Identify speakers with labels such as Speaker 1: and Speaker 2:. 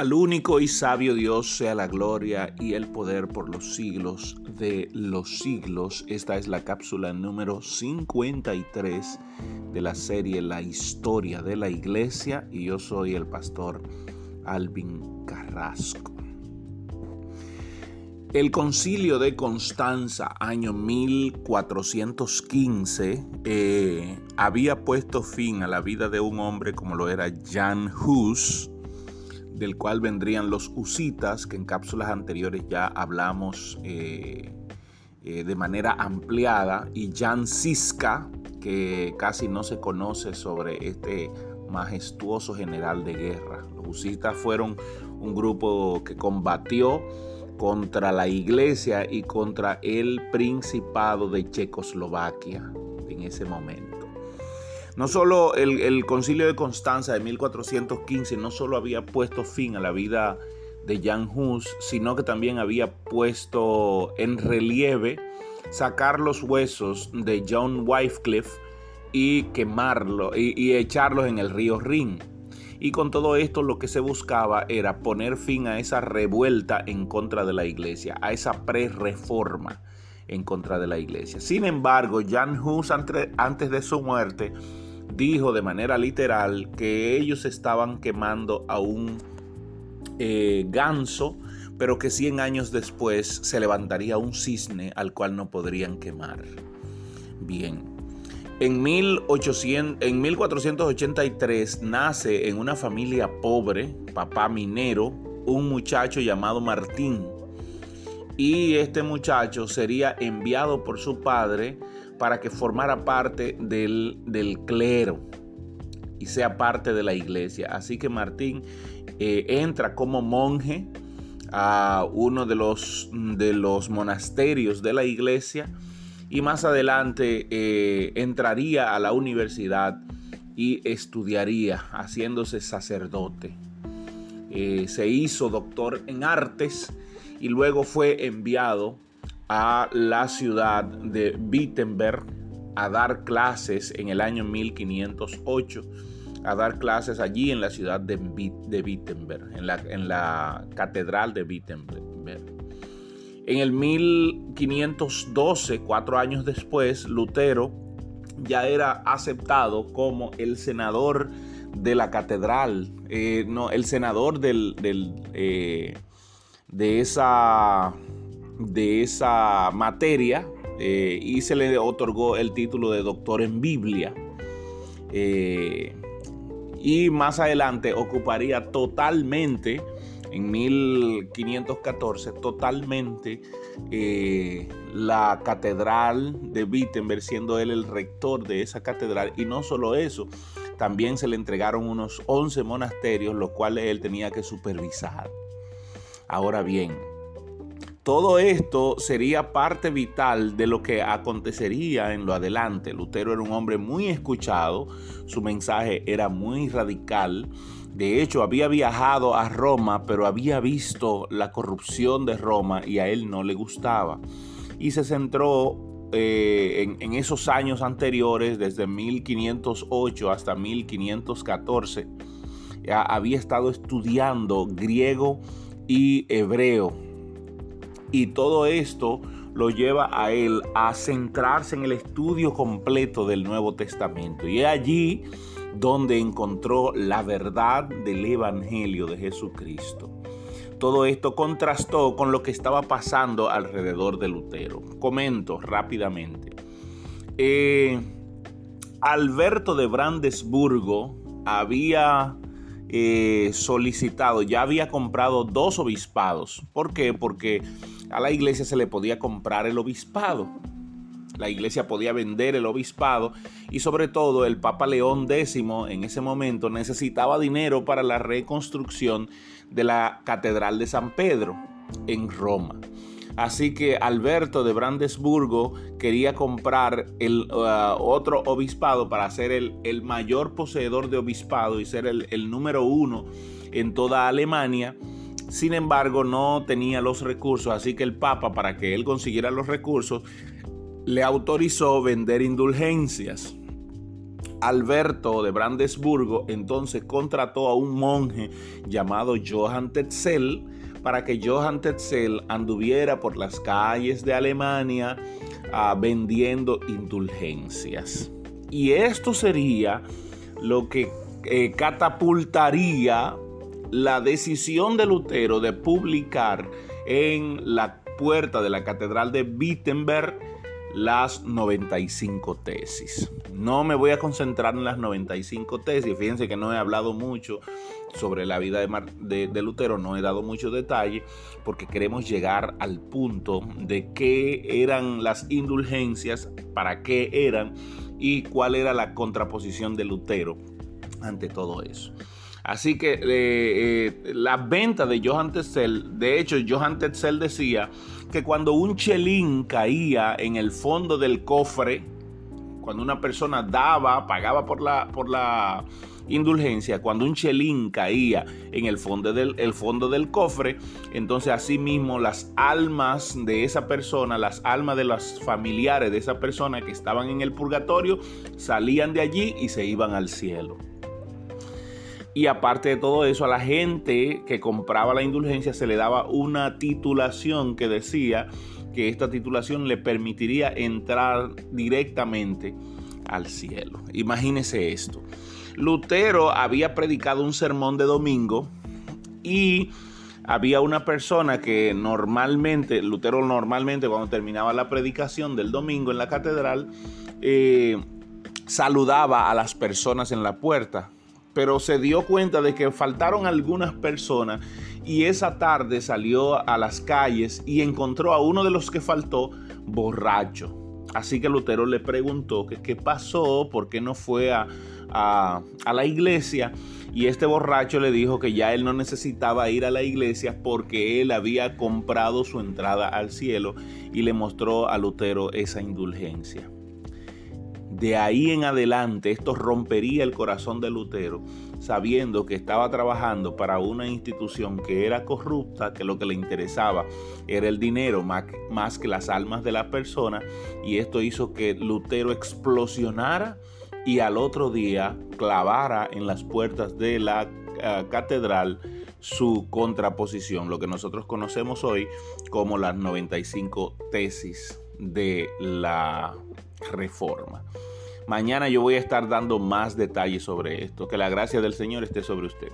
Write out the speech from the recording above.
Speaker 1: Al único y sabio Dios sea la gloria y el poder por los siglos de los siglos. Esta es la cápsula número 53 de la serie La historia de la iglesia y yo soy el pastor Alvin Carrasco. El concilio de Constanza, año 1415, eh, había puesto fin a la vida de un hombre como lo era Jan Hus, del cual vendrían los husitas, que en cápsulas anteriores ya hablamos eh, eh, de manera ampliada, y Jan Siska, que casi no se conoce sobre este majestuoso general de guerra. Los husitas fueron un grupo que combatió contra la iglesia y contra el principado de Checoslovaquia en ese momento. No solo el, concilio de Constanza de 1415 no solo había puesto fin a la vida de Jan Hus, sino que también había puesto en relieve sacar los huesos de John Wycliffe y quemarlo y, y echarlos en el río Rin. Y con todo esto lo que se buscaba era poner fin a esa revuelta en contra de la iglesia, a esa pre-reforma en contra de la iglesia. Sin embargo, Jan Hus antes de su muerte dijo de manera literal que ellos estaban quemando a un eh, ganso, pero que 100 años después se levantaría un cisne al cual no podrían quemar. Bien, en, 1800, en 1483 nace en una familia pobre, papá minero, un muchacho llamado Martín. Y este muchacho sería enviado por su padre para que formara parte del, clero y sea parte de la iglesia. Así que Martín eh, entra como monje a uno de los, de los monasterios de la iglesia y más adelante eh, entraría a la universidad y estudiaría haciéndose sacerdote. Eh, se hizo doctor en artes y luego fue enviado a la ciudad de Wittenberg a dar clases en el año 1508, a dar clases allí en la ciudad de, Wittenberg, en la, en la catedral de Wittenberg. En el 1512, cuatro años después, Lutero ya era aceptado como el senador de la catedral, eh, no, el senador del, eh, de esa de esa materia eh, y se le otorgó el título de doctor en Biblia. Eh, y más adelante ocuparía totalmente, en 1514, totalmente eh, la catedral de Wittenberg, siendo él el rector de esa catedral. Y no solo eso, también se le entregaron unos 11 monasterios, los cuales él tenía que supervisar. Ahora bien, todo esto sería parte vital de lo que acontecería en lo adelante. Lutero era un hombre muy escuchado, su mensaje era muy radical. De hecho, había viajado a Roma, pero había visto la corrupción de Roma y a él no le gustaba. Y se centró eh, en, esos años anteriores, desde 1508 hasta 1514. Ya había estado estudiando griego y hebreo y todo esto lo lleva a él a centrarse en el estudio completo del Nuevo Testamento. Y es allí donde encontró la verdad del Evangelio de Jesucristo. Todo esto contrastó con lo que estaba pasando alrededor de Lutero. Comento rápidamente. Eh, Alberto de Brandesburgo había eh, solicitado, ya había comprado dos obispados. ¿Por qué? Porque a la iglesia se le podía comprar el obispado. La iglesia podía vender el obispado y sobre todo el Papa León X en ese momento necesitaba dinero para la reconstrucción de la Catedral de San Pedro en Roma. Así que Alberto de Brandesburgo quería comprar el uh, otro obispado para ser el, mayor poseedor de obispado y ser el, el número uno en toda Alemania sin embargo, no tenía los recursos, así que el Papa, para que él consiguiera los recursos, le autorizó vender indulgencias. Alberto de Brandesburgo entonces contrató a un monje llamado Johann Tetzel para que Johann Tetzel anduviera por las calles de Alemania ah, vendiendo indulgencias. Y esto sería lo que eh, catapultaría la decisión de Lutero de publicar en la puerta de la Catedral de Wittenberg las 95 tesis. No me voy a concentrar en las 95 tesis, fíjense que no he hablado mucho sobre la vida de, de, Lutero, no he dado mucho detalle porque queremos llegar al punto de qué eran las indulgencias, para qué eran y cuál era la contraposición de Lutero ante todo eso. Así que eh, eh, la venta de Johann Tetzel, de hecho Johann Tetzel decía que cuando un chelín caía en el fondo del cofre, cuando una persona daba, pagaba por la, por la indulgencia, cuando un chelín caía en el fondo, del, el fondo del cofre, entonces asimismo las almas de esa persona, las almas de los familiares de esa persona que estaban en el purgatorio, salían de allí y se iban al cielo. Y aparte de todo eso, a la gente que compraba la indulgencia se le daba una titulación que decía que esta titulación le permitiría entrar directamente al cielo. Imagínese esto. Lutero había predicado un sermón de domingo y había una persona que normalmente, Lutero normalmente cuando terminaba la predicación del domingo en la catedral, eh, saludaba a las personas en la puerta pero se dio cuenta de que faltaron algunas personas y esa tarde salió a las calles y encontró a uno de los que faltó borracho. Así que Lutero le preguntó qué pasó, por qué no fue a, a, la iglesia. Y este borracho le dijo que ya él no necesitaba ir a la iglesia porque él había comprado su entrada al cielo y le mostró a Lutero esa indulgencia. De ahí en adelante esto rompería el corazón de Lutero, sabiendo que estaba trabajando para una institución que era corrupta, que lo que le interesaba era el dinero más, que las almas de la persona, y esto hizo que Lutero explosionara y al otro día clavara en las puertas de la eh, catedral su contraposición, lo que nosotros conocemos hoy como las 95 tesis de la reforma. Mañana yo voy a estar dando más detalles sobre esto. Que la gracia del Señor esté sobre usted.